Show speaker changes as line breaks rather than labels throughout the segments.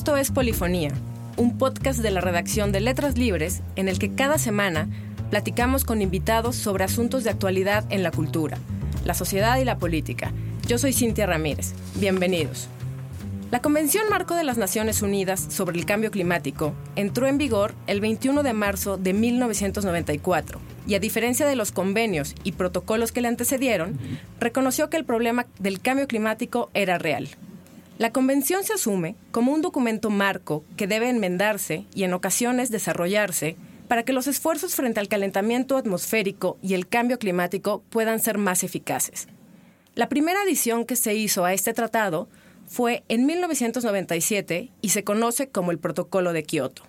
Esto es Polifonía, un podcast de la redacción de Letras Libres en el que cada semana platicamos con invitados sobre asuntos de actualidad en la cultura, la sociedad y la política. Yo soy Cintia Ramírez. Bienvenidos. La Convención Marco de las Naciones Unidas sobre el Cambio Climático entró en vigor el 21 de marzo de 1994 y a diferencia de los convenios y protocolos que le antecedieron, reconoció que el problema del cambio climático era real. La Convención se asume como un documento marco que debe enmendarse y en ocasiones desarrollarse para que los esfuerzos frente al calentamiento atmosférico y el cambio climático puedan ser más eficaces. La primera adición que se hizo a este tratado fue en 1997 y se conoce como el Protocolo de Kioto.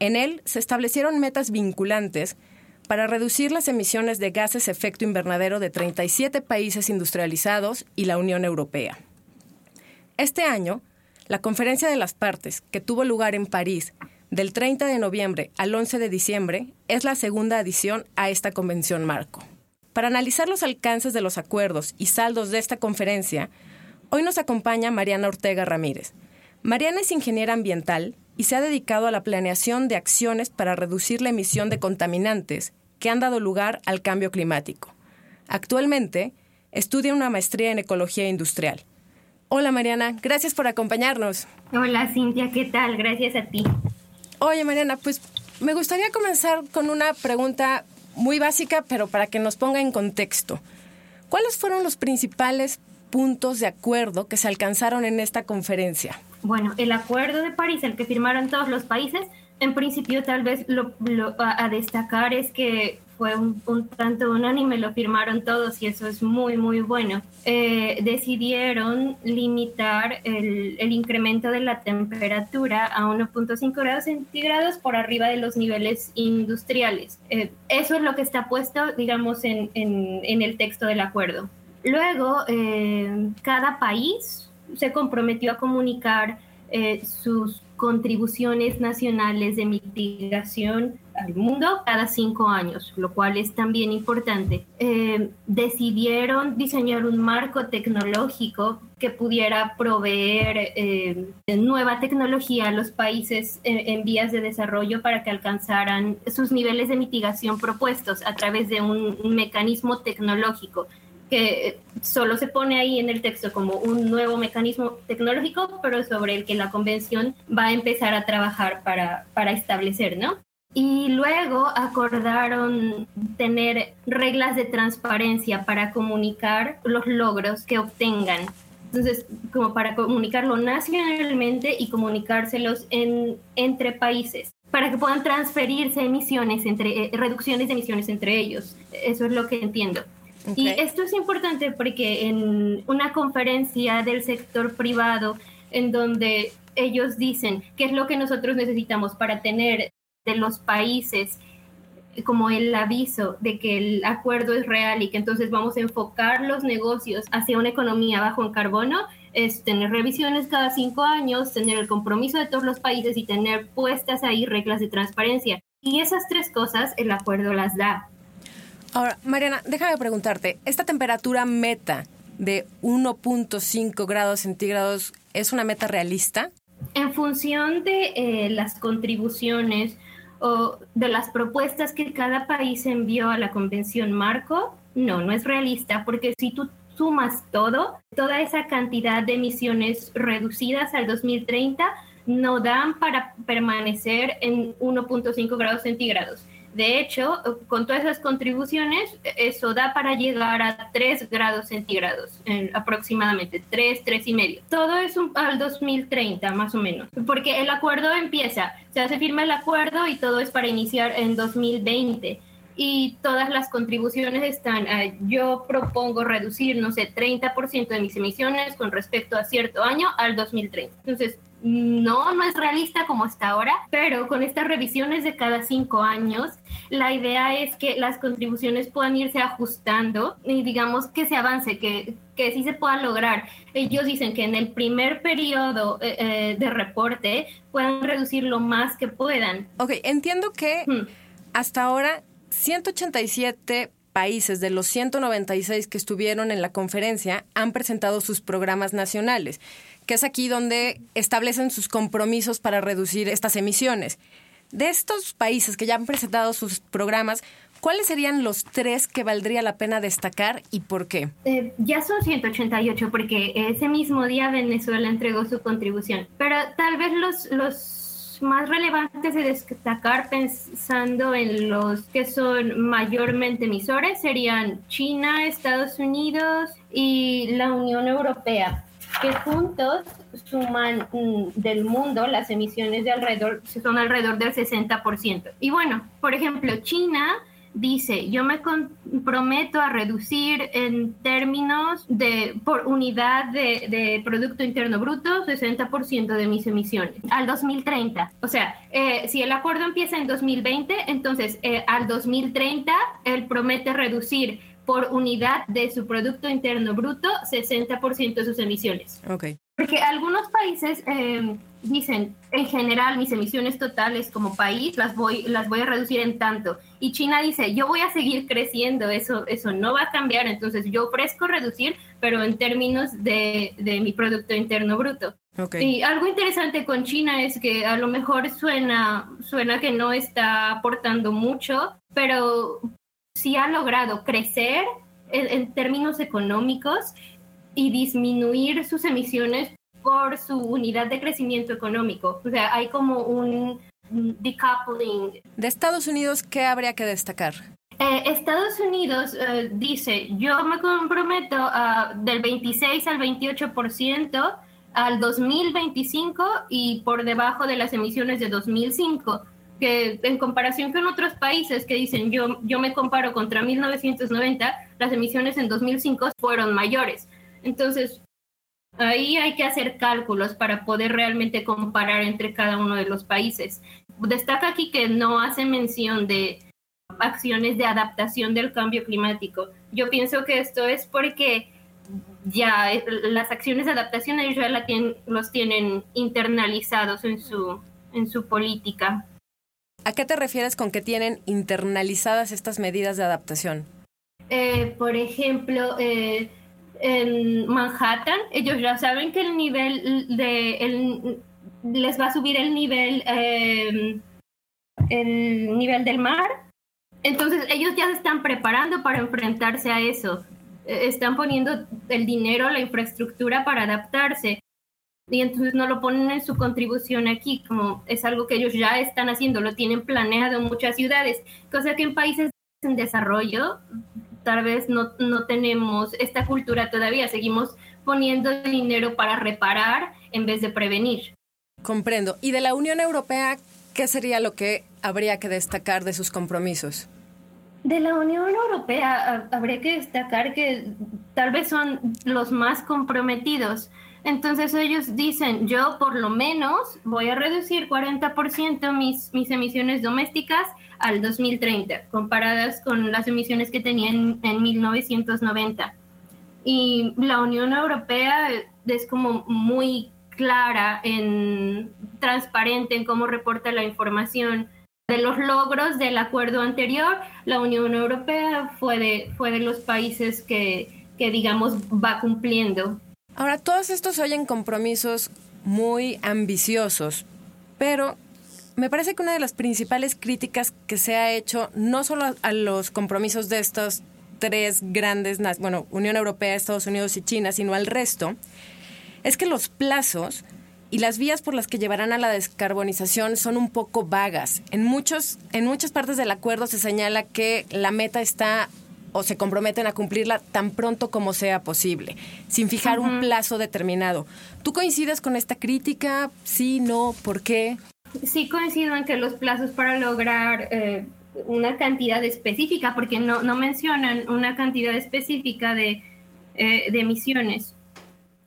En él se establecieron metas vinculantes para reducir las emisiones de gases efecto invernadero de 37 países industrializados y la Unión Europea. Este año, la Conferencia de las Partes, que tuvo lugar en París del 30 de noviembre al 11 de diciembre, es la segunda adición a esta convención marco. Para analizar los alcances de los acuerdos y saldos de esta conferencia, Hoy nos acompaña Mariana Ortega Ramírez. Mariana es ingeniera ambiental y se ha dedicado a la planeación de acciones para reducir la emisión de contaminantes que han dado lugar al cambio climático. Actualmente, estudia una maestría en ecología industrial. Hola Mariana, gracias por acompañarnos.
Hola Cintia, ¿qué tal? Gracias a ti.
Oye Mariana, pues me gustaría comenzar con una pregunta muy básica, pero para que nos ponga en contexto. ¿Cuáles fueron los principales puntos de acuerdo que se alcanzaron en esta conferencia?
Bueno, el acuerdo de París, el que firmaron todos los países, en principio tal vez lo, a, destacar es que fue un, tanto unánime, lo firmaron todos y eso es muy, muy bueno. Eh, decidieron limitar el, incremento de la temperatura a 1.5 grados centígrados por arriba de los niveles industriales. Eh, eso es lo que está puesto, digamos, en, en, el texto del acuerdo. Luego, eh, cada país se comprometió a comunicar sus contribuciones nacionales de mitigación al mundo cada cinco años, lo cual es también importante. Eh, decidieron diseñar un marco tecnológico que pudiera proveer nueva tecnología a los países en vías de desarrollo para que alcanzaran sus niveles de mitigación propuestos a través de un mecanismo tecnológico que solo se pone ahí en el texto como un nuevo mecanismo tecnológico, pero sobre el que la convención va a empezar a trabajar para, para establecer, ¿no? Y luego acordaron tener reglas de transparencia para comunicar los logros que obtengan. Entonces, como para comunicarlo nacionalmente y comunicárselos en, entre países, para que puedan transferirse emisiones, entre, eh, reducciones de emisiones entre ellos. Eso es lo que entiendo. Y esto es importante porque en una conferencia del sector privado, en donde ellos dicen qué es lo que nosotros necesitamos para tener de los países como el aviso de que el acuerdo es real y que entonces vamos a enfocar los negocios hacia una economía bajo en carbono, es tener revisiones cada cinco años, tener el compromiso de todos los países y tener puestas ahí reglas de transparencia. Y esas tres cosas el acuerdo las da.
Ahora, Mariana, déjame preguntarte, ¿esta temperatura meta de 1.5 grados centígrados es una meta realista?
En función de eh, las contribuciones o de las propuestas que cada país envió a la Convención Marco, no, no es realista, porque si tú sumas todo, toda esa cantidad de emisiones reducidas al 2030, no dan para permanecer en 1.5 grados centígrados. De hecho, con todas esas contribuciones, eso da para llegar a 3 grados centígrados, aproximadamente 3, 3 y medio. Todo es al 2030, más o menos, porque el acuerdo empieza, se hace firma el acuerdo y todo es para iniciar en 2020 y todas las contribuciones están, yo propongo reducir, no sé, 30% de mis emisiones con respecto a cierto año al 2030. Entonces, no, no es realista como está ahora, pero con estas revisiones de cada cinco años, la idea es que las contribuciones puedan irse ajustando y digamos que se avance, que, que sí se pueda lograr. Ellos dicen que en el primer periodo eh, eh, de reporte puedan reducir lo más que puedan.
Ok, entiendo que hasta ahora 187 países de los 196 que estuvieron en la conferencia han presentado sus programas nacionales, que es aquí donde establecen sus compromisos para reducir estas emisiones. De estos países que ya han presentado sus programas, ¿cuáles serían los tres que valdría la pena destacar y por qué?
Eh, ya son 188 porque ese mismo día Venezuela entregó su contribución, pero tal vez los, los más relevantes de destacar pensando en los que son mayormente emisores serían China, Estados Unidos y la Unión Europea que juntos suman mm, del mundo las emisiones de alrededor, son alrededor del 60%. Y bueno, por ejemplo, China dice, yo me comprometo a reducir en términos de por unidad de, Producto Interno Bruto 60% de mis emisiones al 2030. O sea, eh, si el acuerdo empieza en 2020, entonces eh, al 2030 él promete reducir por unidad de su Producto Interno Bruto 60% de sus emisiones.
Okay.
Porque algunos países eh, dicen, en general, mis emisiones totales como país las voy, las voy a reducir en tanto. Y China dice, yo voy a seguir creciendo, eso, eso no va a cambiar. Entonces yo ofrezco reducir, pero en términos de, de mi Producto Interno Bruto.
Okay.
Y algo interesante con China es que a lo mejor suena, suena que no está aportando mucho, pero sí ha logrado crecer en, términos económicos y disminuir sus emisiones por su unidad de crecimiento económico. O sea, hay como un decoupling.
De Estados Unidos, ¿qué habría que destacar?
Eh, Estados Unidos eh, dice, yo me comprometo a, del 26 al 28% al 2025 y por debajo de las emisiones de 2005 que en comparación con otros países que dicen yo, yo me comparo contra 1990, las emisiones en 2005 fueron mayores. Entonces, ahí hay que hacer cálculos para poder realmente comparar entre cada uno de los países. Destaca aquí que no hace mención de acciones de adaptación del cambio climático. Yo pienso que esto es porque ya las acciones de adaptación ellos ya la tienen, los tienen internalizados en su, en su política.
¿A qué te refieres con que tienen internalizadas estas medidas de adaptación?
Eh, por ejemplo, eh, en Manhattan, ellos ya saben que el nivel de les va a subir el nivel em, el nivel del mar. Entonces ellos ya se están preparando para enfrentarse a eso. Eh, están poniendo el dinero, la infraestructura para adaptarse y entonces no lo ponen en su contribución aquí, como es algo que ellos ya están haciendo, lo tienen planeado en muchas ciudades, cosa que en países en desarrollo tal vez no, no tenemos esta cultura todavía, seguimos poniendo dinero para reparar en vez de prevenir.
Comprendo. ¿Y de la Unión Europea qué sería lo que habría que destacar de sus compromisos?
De la Unión Europea habría que destacar que tal vez son los más comprometidos entonces ellos dicen, yo por lo menos voy a reducir 40% mis, mis emisiones domésticas al 2030, comparadas con las emisiones que tenían en, 1990. Y la Unión Europea es como muy clara, en, transparente en cómo reporta la información de los logros del acuerdo anterior. La Unión Europea fue de, fue de los países que, que digamos, va cumpliendo
Ahora, todos estos oyen compromisos muy ambiciosos, pero me parece que una de las principales críticas que se ha hecho, no solo a los compromisos de estos tres grandes, bueno, Unión Europea, Estados Unidos y China, sino al resto, es que los plazos y las vías por las que llevarán a la descarbonización son un poco vagas. En, muchos, en muchas partes del acuerdo se señala que la meta está o se comprometen a cumplirla tan pronto como sea posible, sin fijar un plazo determinado. ¿Tú coincides con esta crítica? Sí, no, ¿por qué?
Sí coincido en que los plazos para lograr eh, una cantidad específica, porque no, no mencionan una cantidad específica de, eh, de emisiones.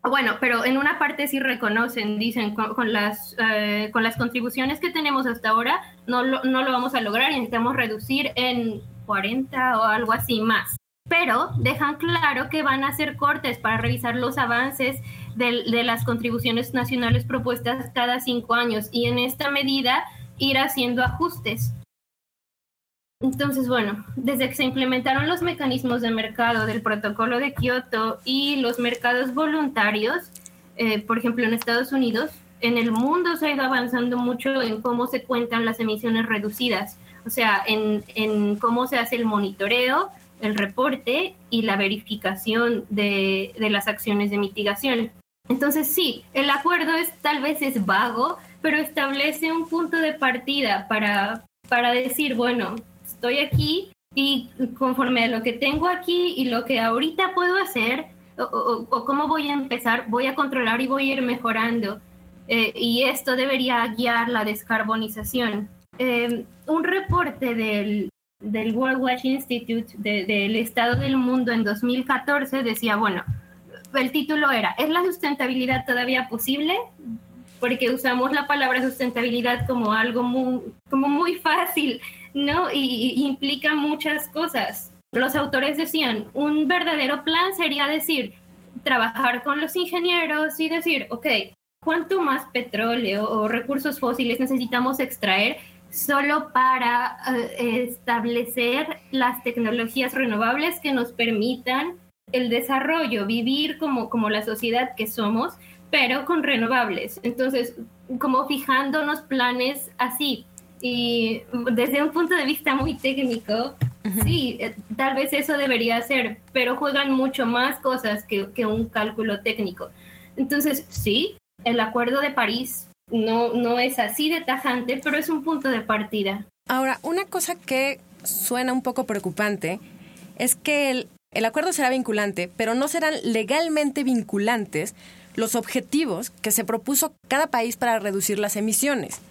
Bueno, pero en una parte sí reconocen, dicen, con, las, eh, con las contribuciones que tenemos hasta ahora, no lo, no lo vamos a lograr y necesitamos reducir en 40 o algo así más. Pero dejan claro que van a hacer cortes para revisar los avances de, las contribuciones nacionales propuestas cada cinco años y en esta medida ir haciendo ajustes. Entonces, bueno, desde que se implementaron los mecanismos de mercado del protocolo de Kioto y los mercados voluntarios, eh, por ejemplo, en Estados Unidos, en el mundo se ha ido avanzando mucho en cómo se cuentan las emisiones reducidas, o sea, en, en cómo se hace el monitoreo, el reporte y la verificación de, de las acciones de mitigación. Entonces, sí, el acuerdo es tal vez es vago, pero establece un punto de partida para, para decir, bueno, estoy aquí y conforme a lo que tengo aquí y lo que ahorita puedo hacer, o, cómo voy a empezar, voy a controlar y voy a ir mejorando. Eh, y esto debería guiar la descarbonización. Eh, un reporte del, del World Watch Institute del Estado del Mundo en 2014 decía, bueno, el título era, ¿es la sustentabilidad todavía posible? Porque usamos la palabra sustentabilidad como algo muy, como muy fácil, ¿no? y implica muchas cosas. Los autores decían, un verdadero plan sería decir, trabajar con los ingenieros y decir, ok, ¿cuánto más petróleo o recursos fósiles necesitamos extraer solo para eh, establecer las tecnologías renovables que nos permitan el desarrollo, vivir como, como la sociedad que somos, pero con renovables. Entonces, como fijándonos planes así. Y desde un punto de vista muy técnico, sí, eh, tal vez eso debería ser, pero juegan mucho más cosas que, que un cálculo técnico. Entonces, sí, el Acuerdo de París no, no es así de tajante, pero es un punto de partida.
Ahora, una cosa que suena un poco preocupante es que el, el acuerdo será vinculante, pero no serán legalmente vinculantes los objetivos que se propuso cada país para reducir las emisiones.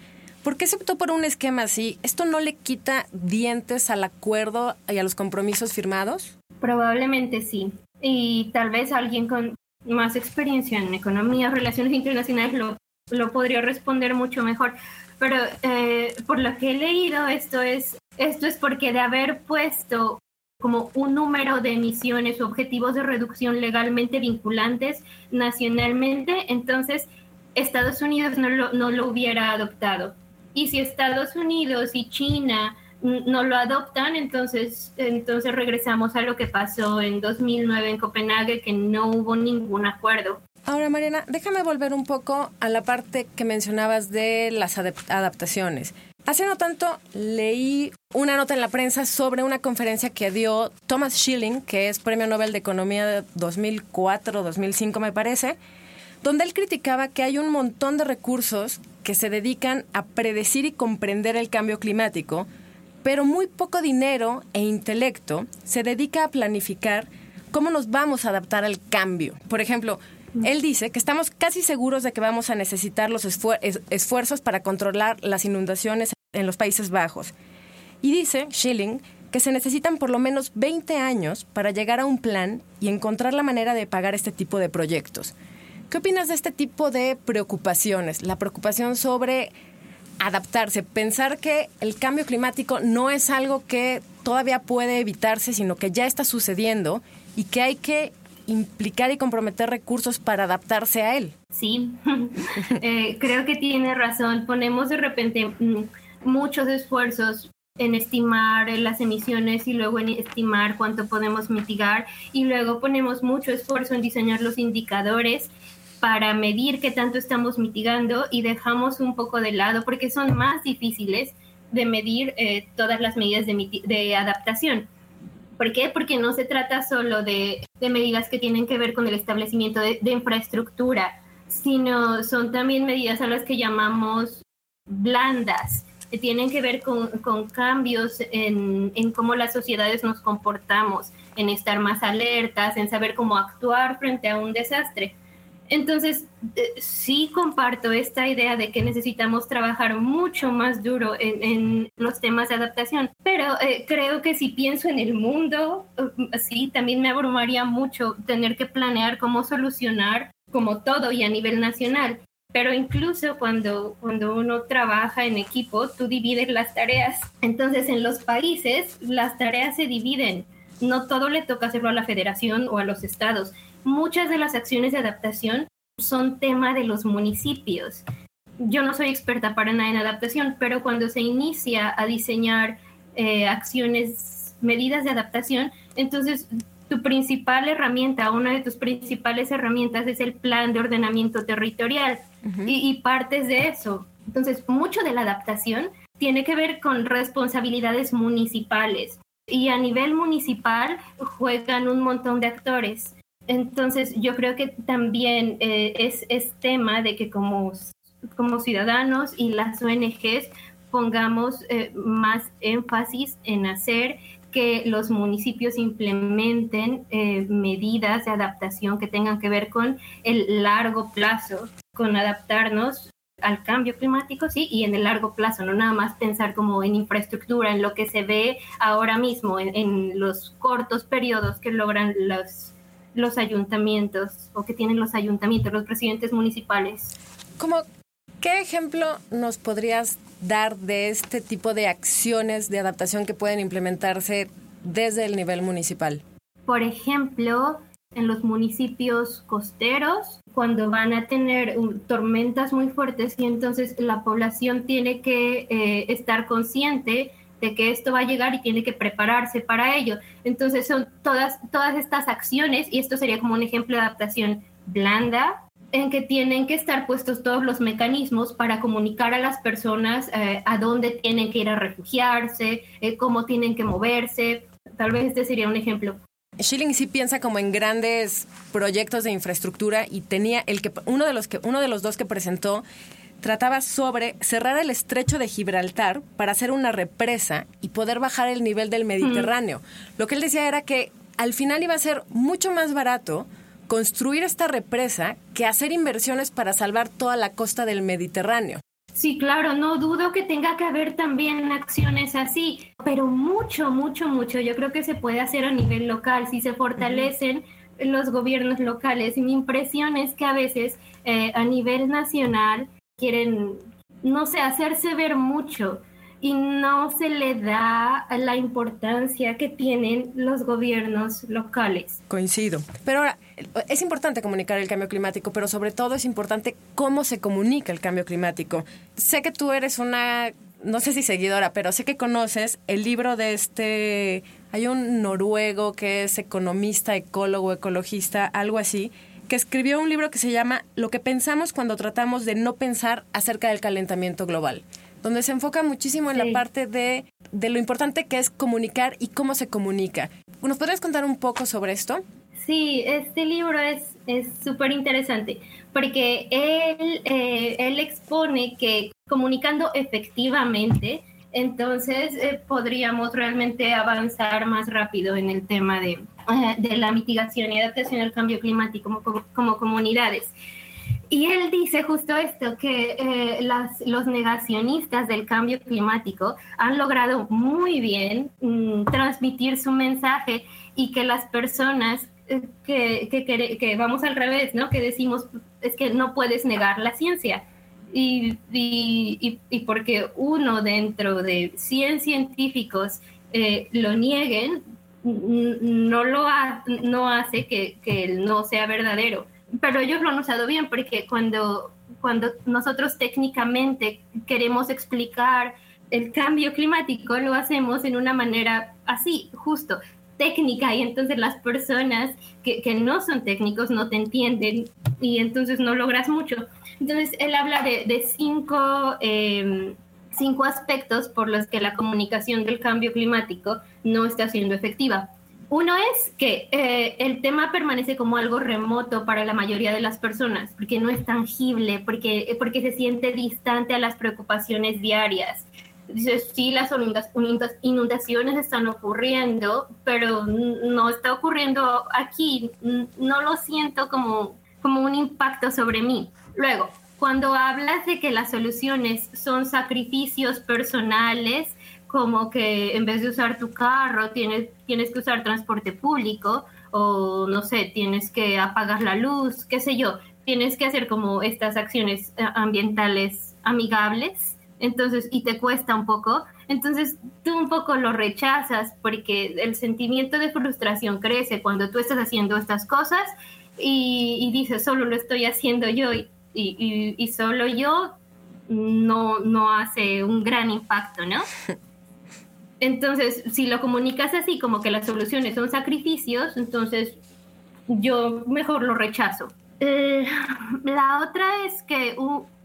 ¿Por qué se optó por un esquema así? ¿Esto no le quita dientes al acuerdo y a los compromisos firmados?
Probablemente sí. Y tal vez alguien con más experiencia en economía, relaciones internacionales lo lo podría responder mucho mejor. Pero eh, por lo que he leído, esto es, esto es porque de haber puesto como un número de emisiones o objetivos de reducción legalmente vinculantes nacionalmente, entonces Estados Unidos no lo, no lo hubiera adoptado. Y si Estados Unidos y China no lo adoptan, entonces, entonces regresamos a lo que pasó en 2009 en Copenhague, que no hubo ningún acuerdo.
Ahora, Mariana, déjame volver un poco a la parte que mencionabas de las adaptaciones. Hace no tanto leí una nota en la prensa sobre una conferencia que dio Thomas Schilling, que es Premio Nobel de Economía de 2004-2005 me parece, donde él criticaba que hay un montón de recursos que se dedican a predecir y comprender el cambio climático, pero muy poco dinero e intelecto se dedica a planificar cómo nos vamos a adaptar al cambio. Por ejemplo, él dice que estamos casi seguros de que vamos a necesitar los esfuerzos para controlar las inundaciones en los Países Bajos. Y dice Schilling que se necesitan por lo menos 20 años para llegar a un plan y encontrar la manera de pagar este tipo de proyectos. ¿Qué opinas de este tipo de preocupaciones? La preocupación sobre adaptarse, pensar que el cambio climático no es algo que todavía puede evitarse, sino que ya está sucediendo y que hay que implicar y comprometer recursos para adaptarse a él.
Sí, eh, creo que tiene razón. Ponemos de repente mm, muchos esfuerzos en estimar las emisiones y luego en estimar cuánto podemos mitigar y luego ponemos mucho esfuerzo en diseñar los indicadores para medir qué tanto estamos mitigando y dejamos un poco de lado porque son más difíciles de medir eh, todas las medidas de adaptación. ¿Por qué? Porque no se trata solo de, medidas que tienen que ver con el establecimiento de, infraestructura, sino son también medidas a las que llamamos blandas, que tienen que ver con, cambios en, en, cómo las sociedades nos comportamos, en estar más alertas, en saber cómo actuar frente a un desastre. Entonces, eh, sí comparto esta idea de que necesitamos trabajar mucho más duro en, los temas de adaptación, pero eh, creo que si pienso en el mundo, eh, sí, también me abrumaría mucho tener que planear cómo solucionar como todo y a nivel nacional. Pero incluso cuando, cuando uno trabaja en equipo, tú divides las tareas. Entonces, en los países, las tareas se dividen. No todo le toca hacerlo a la federación o a los estados muchas de las acciones de adaptación son tema de los municipios. Yo no soy experta para nada en adaptación, pero cuando se inicia a diseñar eh, acciones, medidas de adaptación, entonces tu principal herramienta, una de tus principales herramientas es el plan de ordenamiento territorial y, y partes de eso. Entonces, mucho de la adaptación tiene que ver con responsabilidades municipales y a nivel municipal juegan un montón de actores. Entonces, yo creo que también eh, es, tema de que como, como ciudadanos y las ONGs pongamos eh, más énfasis en hacer que los municipios implementen eh, medidas de adaptación que tengan que ver con el largo plazo, con adaptarnos al cambio climático, sí, y en el largo plazo, no nada más pensar como en infraestructura, en lo que se ve ahora mismo, en, los cortos periodos que logran los, los ayuntamientos o que tienen los ayuntamientos, los presidentes municipales.
¿Cómo, ¿Qué ejemplo nos podrías dar de este tipo de acciones de adaptación que pueden implementarse desde el nivel municipal?
Por ejemplo, en los municipios costeros, cuando van a tener tormentas muy fuertes y entonces la población tiene que eh, estar consciente de que esto va a llegar y tiene que prepararse para ello. Entonces son todas, todas estas acciones, y esto sería como un ejemplo de adaptación blanda, en que tienen que estar puestos todos los mecanismos para comunicar a las personas eh, a dónde tienen que ir a refugiarse, eh, cómo tienen que moverse. Tal vez este sería un ejemplo.
Schilling sí piensa como en grandes proyectos de infraestructura y tenía el que uno de los que uno de los dos que presentó trataba sobre cerrar el estrecho de Gibraltar para hacer una represa y poder bajar el nivel del Mediterráneo. Lo que él decía era que al final iba a ser mucho más barato construir esta represa que hacer inversiones para salvar toda la costa del Mediterráneo.
Sí, claro, no dudo que tenga que haber también acciones así, pero mucho, mucho, mucho. Yo creo que se puede hacer a nivel local si se fortalecen los gobiernos locales. Y mi impresión es que a veces eh, a nivel nacional quieren, no sé, hacerse ver mucho y no se le da la importancia que tienen los gobiernos locales.
Coincido. Pero ahora, es importante comunicar el cambio climático, pero sobre todo es importante cómo se comunica el cambio climático. Sé que tú eres una, no sé si seguidora, pero sé que conoces el libro de este, hay un noruego que es economista, ecólogo, ecologista, algo así, que escribió un libro que se llama Lo que pensamos cuando tratamos de no pensar acerca del calentamiento global donde se enfoca muchísimo en la parte de, de lo importante que es comunicar y cómo se comunica. ¿Nos podrías contar un poco sobre esto?
Sí, este libro es súper interesante porque él, eh, él expone que comunicando efectivamente, entonces eh, podríamos realmente avanzar más rápido en el tema de, eh, de la mitigación y adaptación al cambio climático como, como comunidades. Y él dice justo esto, que eh, las, los negacionistas del cambio climático han logrado muy bien mm, transmitir su mensaje y que las personas que, que, que, vamos al revés, ¿no? Que decimos, es que no puedes negar la ciencia. Y, y, y, porque uno dentro de 100 científicos eh, lo nieguen, no, lo no hace que, que no sea verdadero pero ellos lo han usado bien porque cuando, cuando nosotros técnicamente queremos explicar el cambio climático, lo hacemos en una manera así, justo, técnica, y entonces las personas que, que no son técnicos no te entienden y entonces no logras mucho. Entonces él habla de, de cinco, em, cinco aspectos por los que la comunicación del cambio climático no está siendo efectiva. Uno es que eh, el tema permanece como algo remoto para la mayoría de las personas, porque no es tangible, porque, porque se siente distante a las preocupaciones diarias. Dices, sí, las inundaciones están ocurriendo, pero no está ocurriendo aquí. No lo siento como, como un impacto sobre mí. Luego, cuando hablas de que las soluciones son sacrificios personales, como que en vez de usar tu carro tienes, tienes que usar transporte público o no sé, tienes que apagar la luz, qué sé yo, tienes que hacer como estas acciones eh, ambientales amigables, entonces, y te cuesta un poco, entonces tú un poco lo rechazas porque el sentimiento de frustración crece cuando tú estás haciendo estas cosas y, dices, solo lo estoy haciendo yo y, y, y solo yo no, no hace un gran impacto, ¿no? Entonces, si lo comunicas así, como que las soluciones son sacrificios, entonces yo mejor lo rechazo. Eh, la otra es que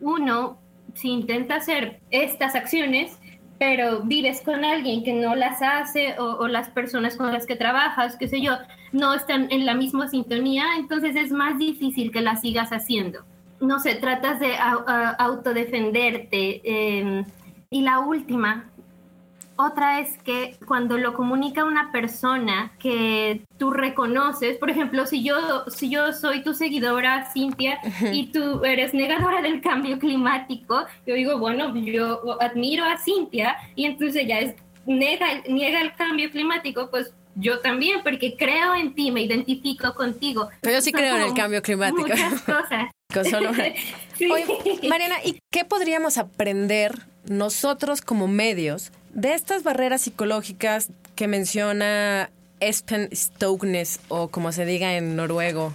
uno, si intenta hacer estas acciones, pero vives con alguien que no las hace o, las personas con las que trabajas, qué sé yo, no están en la misma sintonía, entonces es más difícil que las sigas haciendo. No sé, tratas de autodefenderte. Eh, y la última, otra es que cuando lo comunica una persona que tú reconoces, por ejemplo, si yo, si yo soy tu seguidora, Cintia, y tú eres negadora del cambio climático, yo digo, bueno, yo admiro a Cintia y entonces ya es, niega, niega el cambio climático, pues yo también, porque creo en ti, me identifico contigo.
Pero yo sí creo en el cambio climático.
Muchas cosas.
Mariana, ¿y qué podríamos aprender nosotros como medios de estas barreras psicológicas que menciona Espen Stoknes o como se diga en noruego.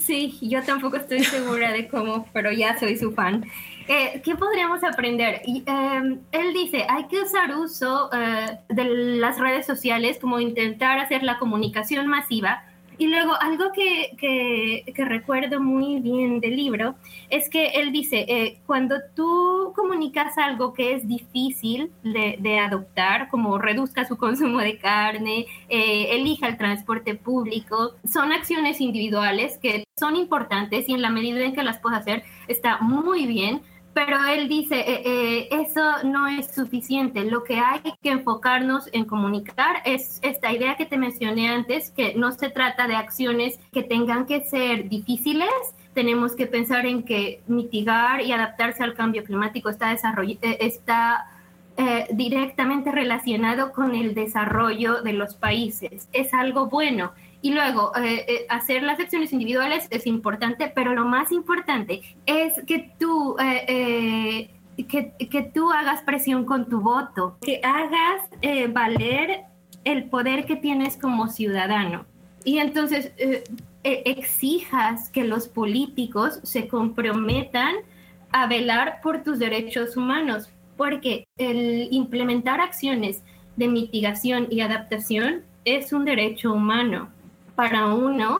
Sí, yo tampoco estoy segura de cómo, pero ya soy su fan. Eh, ¿Qué podríamos aprender? Em, él dice, hay que usar uso eh, de las redes sociales como intentar hacer la comunicación masiva y luego, algo que, recuerdo muy bien del libro es que él dice, eh, cuando tú comunicas algo que es difícil de, adoptar, como reduzca su consumo de carne, eh, elija el transporte público, son acciones individuales que son importantes y en la medida en que las puedas hacer está muy bien, pero él dice, eh, eh, eso no es suficiente. Lo que hay que enfocarnos en comunicar es esta idea que te mencioné antes, que no se trata de acciones que tengan que ser difíciles. Tenemos que pensar en que mitigar y adaptarse al cambio climático está, eh, está directamente relacionado con el desarrollo de los países. Es algo bueno y luego, eh, eh, hacer las acciones individuales es importante, pero lo más importante es que tú, eh, que, que, tú hagas presión con tu voto, que hagas valer el poder que tienes como ciudadano. Y entonces exijas que los políticos se comprometan a velar por tus derechos humanos, porque el implementar acciones de mitigación y adaptación es un derecho humano para uno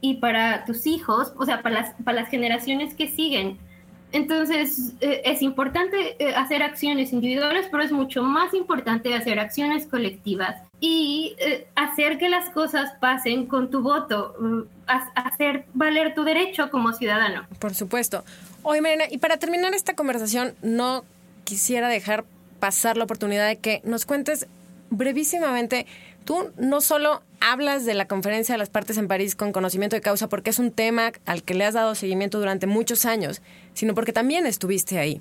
y para tus hijos, o sea, para las, para las generaciones que siguen. Entonces, eh, es importante eh, hacer acciones individuales, pero es mucho más importante hacer acciones colectivas y eh, hacer que las cosas pasen con tu voto, mm, hacer valer tu derecho como ciudadano.
Por supuesto. Oye, Marina, y para terminar esta conversación, no quisiera dejar pasar la oportunidad de que nos cuentes brevísimamente, tú no solo hablas de la conferencia de las partes en París con conocimiento de causa porque es un tema al que le has dado seguimiento durante muchos años, sino porque también estuviste ahí.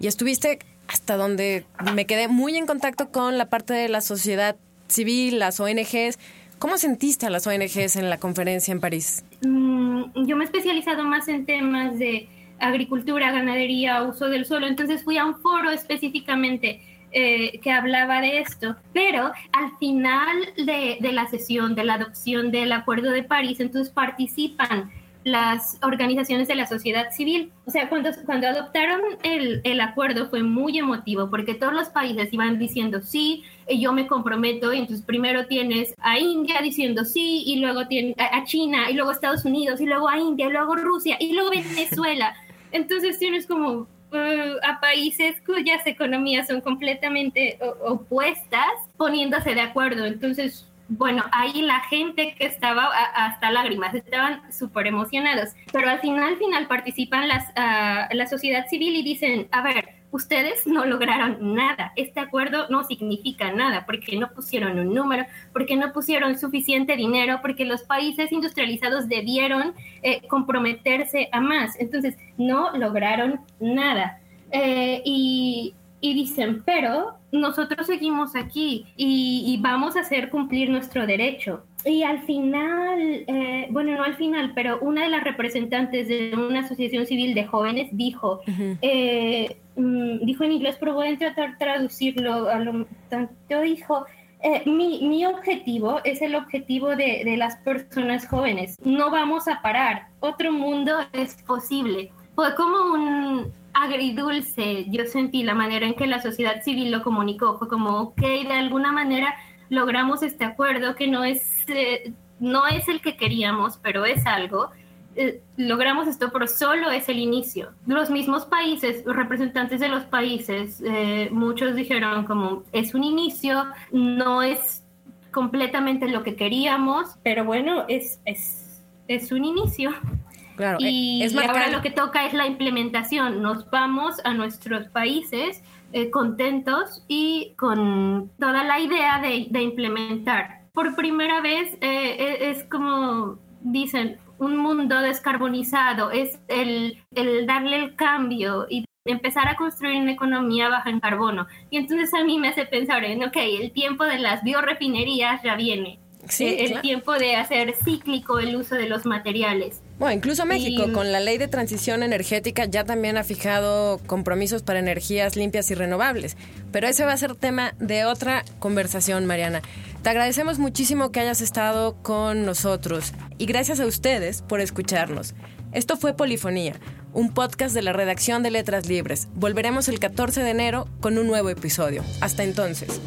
Y estuviste hasta donde me quedé muy en contacto con la parte de la sociedad civil, las ONGs. ¿Cómo sentiste a las ONGs en la conferencia en París?
Mm, yo me he especializado más en temas de agricultura, ganadería, uso del suelo, entonces fui a un foro específicamente eh, que hablaba de esto, pero al final de, la sesión de la adopción del Acuerdo de París, entonces participan las organizaciones de la sociedad civil. O sea, cuando, cuando adoptaron el, el, acuerdo fue muy emotivo porque todos los países iban diciendo sí, yo me comprometo, y entonces primero tienes a India diciendo sí, y luego tienes a China, y luego Estados Unidos, y luego a India, y luego Rusia, y luego Venezuela. Entonces tienes como eh, a países cuyas economías son completamente opuestas poniéndose de acuerdo. Entonces, bueno, ahí la gente que estaba hasta lágrimas, estaban súper emocionados, pero al final, final participan las, ah, la sociedad civil y dicen, a ver, ustedes no lograron nada. Este acuerdo no significa nada porque no pusieron un número, porque no pusieron suficiente dinero, porque los países industrializados debieron eh, comprometerse a más. Entonces, no lograron nada. Eh, y, dicen, pero nosotros seguimos aquí y, vamos a hacer cumplir nuestro derecho. Y al final, eh, bueno, no al final, pero una de las representantes de una asociación civil de jóvenes dijo, Mm, dijo en inglés, pero voy a tratar de traducirlo a lo tanto, dijo, eh, mi, mi, objetivo es el objetivo de, de, las personas jóvenes. No vamos a parar. Otro mundo es posible. Fue como un, agridulce, yo sentí la manera en que la sociedad civil lo comunicó, fue como, ok, de alguna manera logramos este acuerdo que no es, eh, no es el que queríamos, pero es algo. Eh, logramos esto, pero solo es el inicio. Los mismos países, los representantes de los países, eh, muchos dijeron como es un inicio, no es completamente lo que queríamos, pero bueno, es, es, es un inicio.
Claro,
y,
es
ahora lo que toca es la implementación. Nos vamos a nuestros países eh, contentos y con toda la idea de, implementar. Por primera vez eh, es como dicen, un mundo descarbonizado, es el, el darle el cambio y empezar a construir una economía baja en carbono. Y entonces a mí me hace pensar en, ok, el tiempo de las biorefinerías ya viene.
Sí,
Eh, el
claro.
tiempo de hacer cíclico el uso de los materiales.
Bueno, incluso México,
Y-
con la ley de transición energética, ya también ha fijado compromisos para energías limpias y renovables. Pero ese va a ser tema de otra conversación, Mariana. Te agradecemos muchísimo que hayas estado con nosotros y gracias a ustedes por escucharnos. Esto fue Polifonía, un podcast de la redacción de Letras Libres. Volveremos el 14 de enero con un nuevo episodio. Hasta entonces.